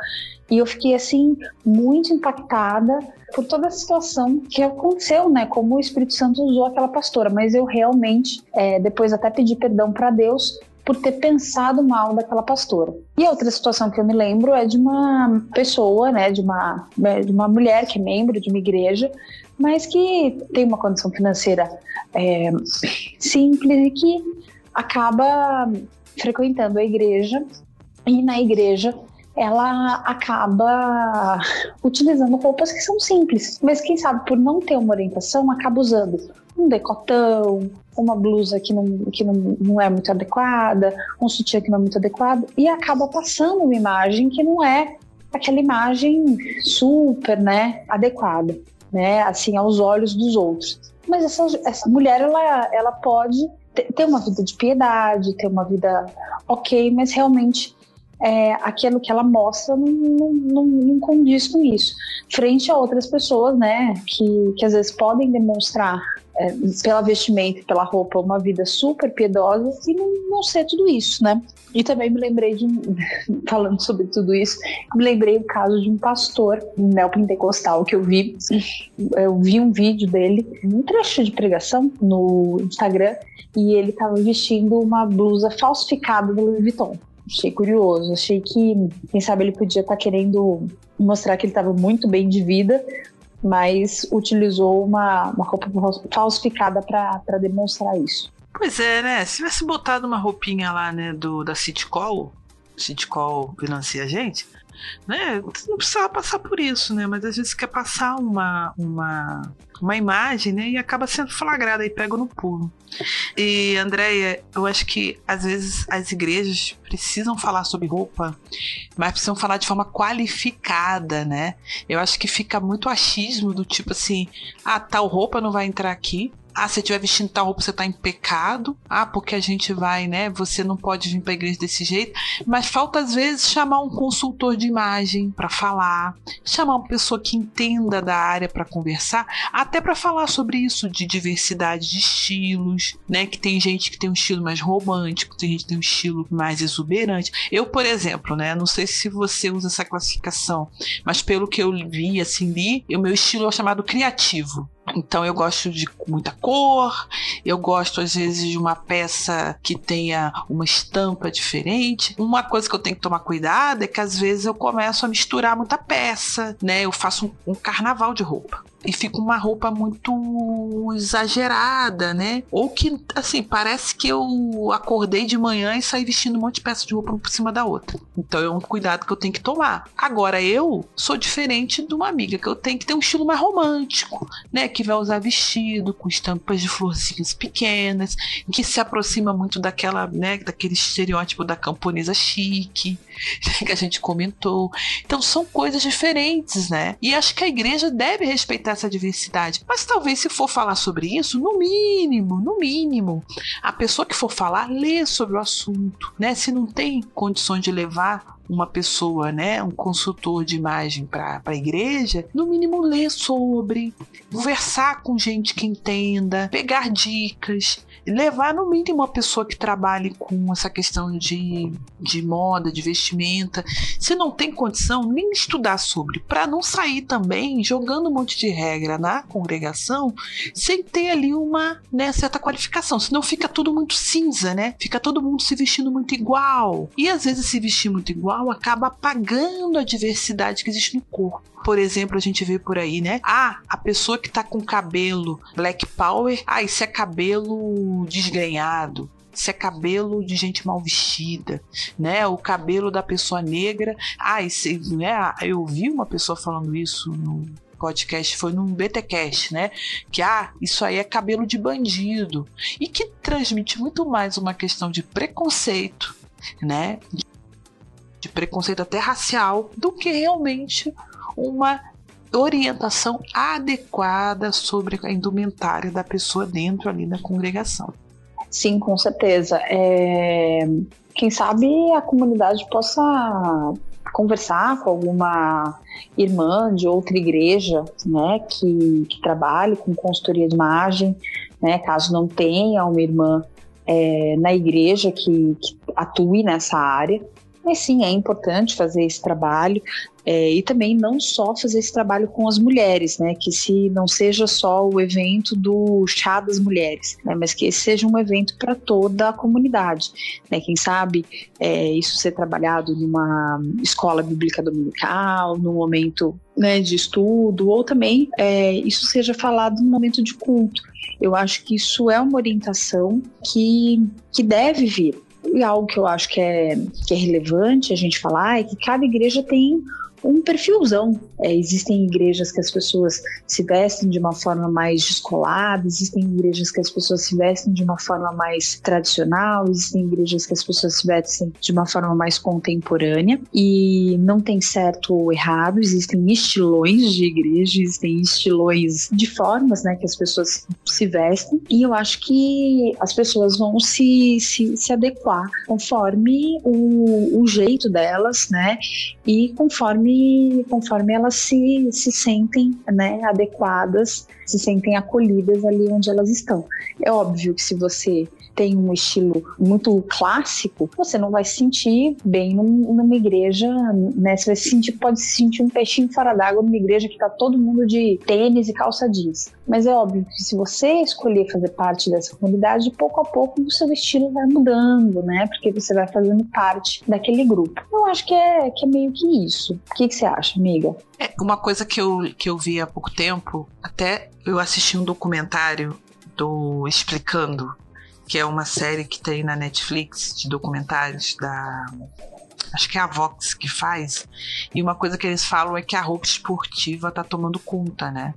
e eu fiquei assim muito impactada por toda a situação que aconteceu, né? Como o Espírito Santo usou aquela pastora, mas eu realmente é, depois até pedi perdão para Deus por ter pensado mal daquela pastora. E outra situação que eu me lembro é de uma pessoa, né, de uma, né, de uma mulher que é membro de uma igreja, mas que tem uma condição financeira é, simples e que acaba frequentando a igreja. E na igreja ela acaba utilizando roupas que são simples, mas quem sabe por não ter uma orientação acaba usando um decotão, uma blusa que, não, que não, não é muito adequada, um sutiã que não é muito adequado, e acaba passando uma imagem que não é aquela imagem super, né, adequada, né, assim, aos olhos dos outros. Mas essa, essa mulher, ela, ela pode ter uma vida de piedade, ter uma vida ok, mas realmente é, aquilo que ela mostra não, não, não, condiz com isso. Frente a outras pessoas, né, que, que às vezes podem demonstrar é, pela vestimenta, pela roupa, uma vida super piedosa e não, não ser tudo isso, né? E também me lembrei de, falando sobre tudo isso, me lembrei do caso de um pastor neopentecostal que eu vi. Eu vi um vídeo dele, um trecho de pregação no Instagram, e ele estava vestindo uma blusa falsificada do Louis Vuitton. Achei curioso, achei que, quem sabe, ele podia estar tá querendo mostrar que ele estava muito bem de vida, mas utilizou uma, uma roupa falsificada para demonstrar isso. Pois é, né? Se tivesse botado uma roupinha lá, né, do, da Citcall, Citcall financia a gente, né? Não precisava passar por isso, né? Mas às vezes quer passar uma, uma, uma imagem, né? E acaba sendo flagrada e pega no pulo. E, Andréia, eu acho que às vezes as igrejas precisam falar sobre roupa, mas precisam falar de forma qualificada, né? Eu acho que fica muito achismo do tipo assim, ah, tal roupa não vai entrar aqui, ah, se estiver vestindo tal roupa, você tá em pecado. Ah, porque a gente vai, né? Você não pode vir pra igreja desse jeito. Mas falta, às vezes, chamar um consultor de imagem para falar, chamar uma pessoa que entenda da área para conversar, até para falar sobre isso, de diversidade de estilos, né? Que tem gente que tem um estilo mais romântico, tem gente que tem um estilo mais exuberante. Eu, por exemplo, né? Não sei se você usa essa classificação, mas pelo que eu vi, assim, li, o meu estilo é chamado criativo. Então eu gosto de muita cor, eu gosto às vezes de uma peça que tenha uma estampa diferente. Uma coisa que eu tenho que tomar cuidado é que às vezes eu começo a misturar muita peça, né? Eu faço um, um carnaval de roupa e fica uma roupa muito exagerada, né? Ou que, assim, parece que eu acordei de manhã e saí vestindo um monte de peças de roupa por cima da outra. Então é um cuidado que eu tenho que tomar. Agora, eu sou diferente de uma amiga, que eu tenho que ter um estilo mais romântico, né? Que vai usar vestido com estampas de florzinhas pequenas, que se aproxima muito daquela, né? Daquele estereótipo da camponesa chique, que a gente comentou. Então são coisas diferentes, né? E acho que a igreja deve respeitar essa diversidade. Mas talvez se for falar sobre isso, no mínimo, no mínimo, a pessoa que for falar lê sobre o assunto, né? Se não tem condições de levar uma pessoa, né, um consultor de imagem para a igreja, no mínimo ler sobre, conversar com gente que entenda, pegar dicas, levar no mínimo uma pessoa que trabalhe com essa questão de, de moda, de vestimenta. Se não tem condição, nem estudar sobre, para não sair também jogando um monte de regra na congregação sem ter ali uma né, certa qualificação. Senão fica tudo muito cinza, né? Fica todo mundo se vestindo muito igual. E às vezes se vestir muito igual acaba apagando a diversidade que existe no corpo. Por exemplo, a gente vê por aí, né? Ah, a pessoa que tá com cabelo black power, ah, isso é cabelo desgrenhado se é cabelo de gente mal vestida, né? O cabelo da pessoa negra. Ah, esse, né? Eu vi uma pessoa falando isso no podcast, foi num BTcast, né? Que ah, isso aí é cabelo de bandido e que transmite muito mais uma questão de preconceito, né? De preconceito até racial do que realmente uma orientação adequada sobre a indumentária da pessoa dentro ali da congregação. Sim, com certeza. É... Quem sabe a comunidade possa conversar com alguma irmã de outra igreja, né, que, que trabalhe com consultoria de imagem, né, caso não tenha uma irmã é, na igreja que, que atue nessa área, mas sim, é importante fazer esse trabalho é, e também não só fazer esse trabalho com as mulheres, né? Que se não seja só o evento do chá das mulheres, né? Mas que esse seja um evento para toda a comunidade, né? Quem sabe é, isso ser trabalhado numa escola bíblica dominical, num momento né, de estudo, ou também é, isso seja falado no momento de culto. Eu acho que isso é uma orientação que, que deve vir, e algo que eu acho que é, que é relevante a gente falar é que cada igreja tem um perfilzão. É, existem igrejas que as pessoas se vestem de uma forma mais descolada, existem igrejas que as pessoas se vestem de uma forma mais tradicional, existem igrejas que as pessoas se vestem de uma forma mais contemporânea e não tem certo ou errado, existem estilões de igreja, existem estilões de formas né, que as pessoas se vestem e eu acho que as pessoas vão se, se, se adequar conforme o, o jeito delas, né? E conforme, conforme elas se, se sentem né, adequadas, se sentem acolhidas ali onde elas estão. É óbvio que se você tem um estilo muito clássico, você não vai se sentir bem num, numa igreja, né? Você vai se sentir, pode se sentir um peixinho fora d'água numa igreja que tá todo mundo de tênis e calça jeans. Mas é óbvio que se você escolher fazer parte dessa comunidade, pouco a pouco o seu estilo vai mudando, né? Porque você vai fazendo parte daquele grupo. Eu acho que é, que é meio que isso. O que, que você acha, amiga? É, uma coisa que eu, que eu vi há pouco tempo, até eu assisti um documentário do Explicando que é uma série que tem na Netflix de documentários da. Acho que é a Vox que faz. E uma coisa que eles falam é que a roupa esportiva tá tomando conta, né?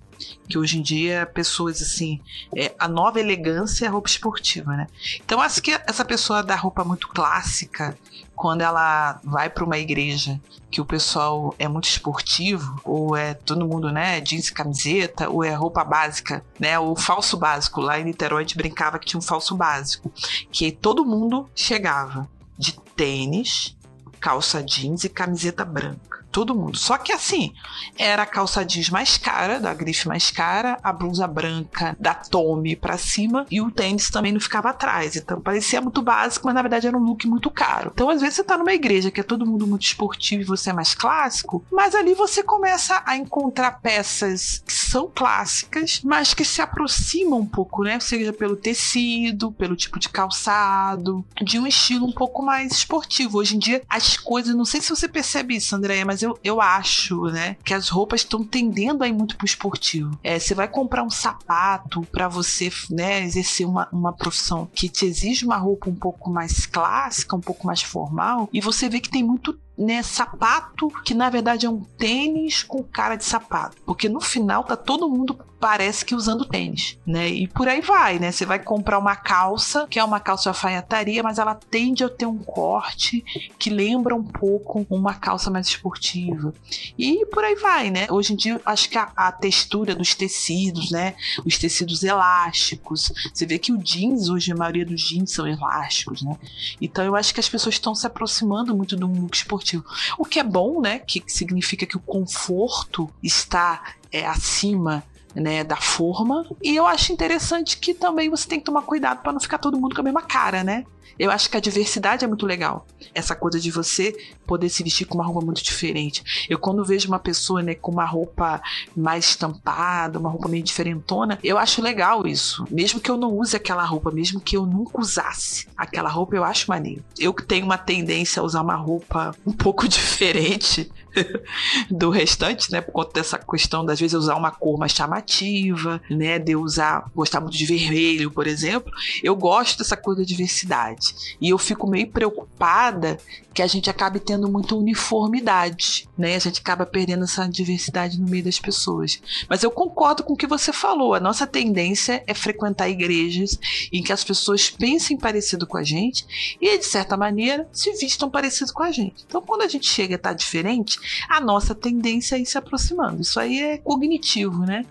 Que hoje em dia pessoas assim. É, a nova elegância é a roupa esportiva, né? Então acho que essa pessoa da roupa muito clássica, quando ela vai para uma igreja que o pessoal é muito esportivo, ou é todo mundo, né, jeans e camiseta, ou é roupa básica, né, o falso básico. Lá em Niterói a gente brincava que tinha um falso básico, que todo mundo chegava de tênis, calça jeans e camiseta branca todo mundo. Só que assim, era a calça jeans mais cara, da grife mais cara, a blusa branca da Tommy pra cima e o tênis também não ficava atrás. Então parecia muito básico, mas na verdade era um look muito caro. Então às vezes você tá numa igreja que é todo mundo muito esportivo e você é mais clássico, mas ali você começa a encontrar peças que são clássicas, mas que se aproximam um pouco, né? Seja pelo tecido, pelo tipo de calçado, de um estilo um pouco mais esportivo. Hoje em dia as coisas, não sei se você percebe isso, Andréia, mas eu, eu acho, né, que as roupas estão tendendo a ir muito pro esportivo. É, você vai comprar um sapato para você, né, exercer uma, uma profissão que te exige uma roupa um pouco mais clássica, um pouco mais formal, e você vê que tem muito né, sapato que na verdade é um tênis com cara de sapato, porque no final tá todo mundo parece que usando tênis, né? E por aí vai, né? Você vai comprar uma calça, que é uma calça de alfaiataria, mas ela tende a ter um corte que lembra um pouco uma calça mais esportiva. E por aí vai, né? Hoje em dia, acho que a, a textura dos tecidos, né? Os tecidos elásticos. Você vê que o jeans, hoje, a maioria dos jeans são elásticos, né? Então eu acho que as pessoas estão se aproximando muito do look esportivo. O que é bom, né? Que significa que o conforto está é, acima né, da forma. E eu acho interessante que também você tem que tomar cuidado para não ficar todo mundo com a mesma cara, né? Eu acho que a diversidade é muito legal. Essa coisa de você poder se vestir com uma roupa muito diferente. Eu, quando vejo uma pessoa né, com uma roupa mais estampada, uma roupa meio diferentona, eu acho legal isso. Mesmo que eu não use aquela roupa, mesmo que eu nunca usasse aquela roupa, eu acho maneiro. Eu que tenho uma tendência a usar uma roupa um pouco diferente do restante, né? Por conta dessa questão das vezes usar uma cor mais chamativa, né? De eu usar, gostar muito de vermelho, por exemplo. Eu gosto dessa coisa da diversidade. E eu fico meio preocupada que a gente acabe tendo muita uniformidade, né? A gente acaba perdendo essa diversidade no meio das pessoas. Mas eu concordo com o que você falou. A nossa tendência é frequentar igrejas em que as pessoas pensem parecido com a gente e, de certa maneira, se vistam parecido com a gente. Então, quando a gente chega a estar diferente, a nossa tendência é ir se aproximando. Isso aí é cognitivo, né?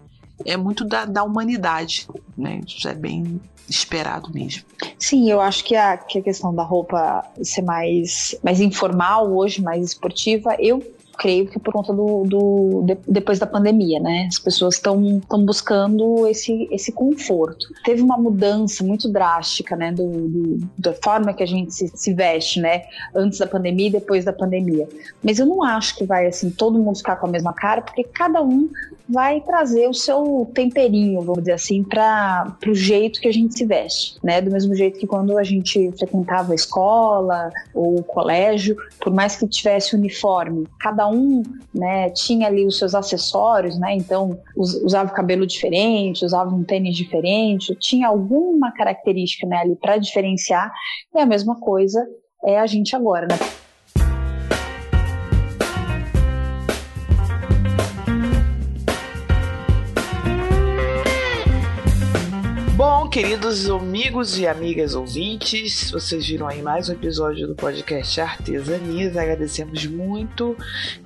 É muito da, da humanidade, né? Isso é bem esperado mesmo. Sim, eu acho que a, que a questão da roupa ser mais, mais informal hoje, mais esportiva, eu creio que por conta do, do de, depois da pandemia, né? As pessoas estão buscando esse, esse conforto. Teve uma mudança muito drástica, né? Do, do, da forma que a gente se, se, veste, né? Antes da pandemia e depois da pandemia. Mas eu não acho que vai assim todo mundo ficar com a mesma cara, porque cada um vai trazer o seu temperinho, vamos dizer assim, para o jeito que a gente se veste, né? Do mesmo jeito que quando a gente frequentava a escola ou o colégio, por mais que tivesse uniforme, cada um, né, tinha ali os seus acessórios, né? Então usava cabelo diferente, usava um tênis diferente, tinha alguma característica né, ali para diferenciar. E a mesma coisa é a gente agora, né? Queridos amigos e amigas ouvintes, vocês viram aí mais um episódio do podcast Artesanias. Agradecemos muito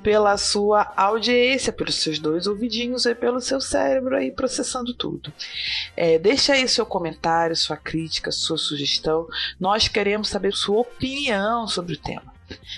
pela sua audiência, pelos seus dois ouvidinhos e pelo seu cérebro aí processando tudo. É, deixa aí seu comentário, sua crítica, sua sugestão. Nós queremos saber sua opinião sobre o tema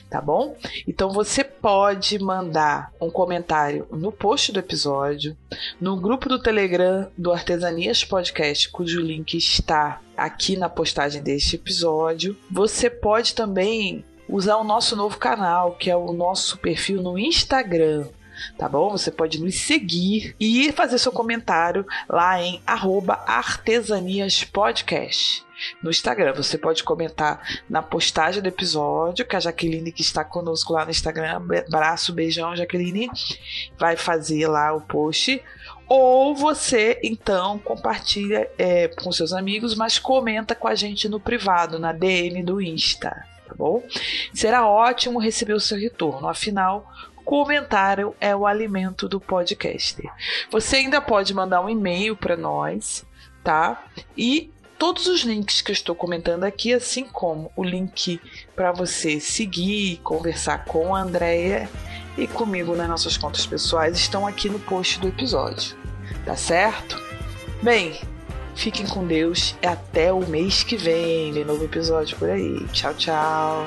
tá bom? Então você pode mandar um comentário no post do episódio, no grupo do Telegram do Artesanias Podcast, cujo link está aqui na postagem deste episódio. Você pode também usar o nosso novo canal, que é o nosso perfil no Instagram tá bom? Você pode nos seguir e fazer seu comentário lá em artesaniaspodcast no Instagram. Você pode comentar na postagem do episódio, que a Jaqueline, que está conosco lá no Instagram, abraço, beijão, Jaqueline, vai fazer lá o post. Ou você, então, compartilha é, com seus amigos, mas comenta com a gente no privado, na DM do Insta, tá bom? Será ótimo receber o seu retorno. Afinal, comentário é o alimento do podcast. Você ainda pode mandar um e-mail para nós, tá? E todos os links que eu estou comentando aqui, assim como o link para você seguir e conversar com a Andrea e comigo nas nossas contas pessoais, estão aqui no post do episódio. Tá certo? Bem, fiquem com Deus e até o mês que vem. Tem novo episódio por aí. Tchau, tchau.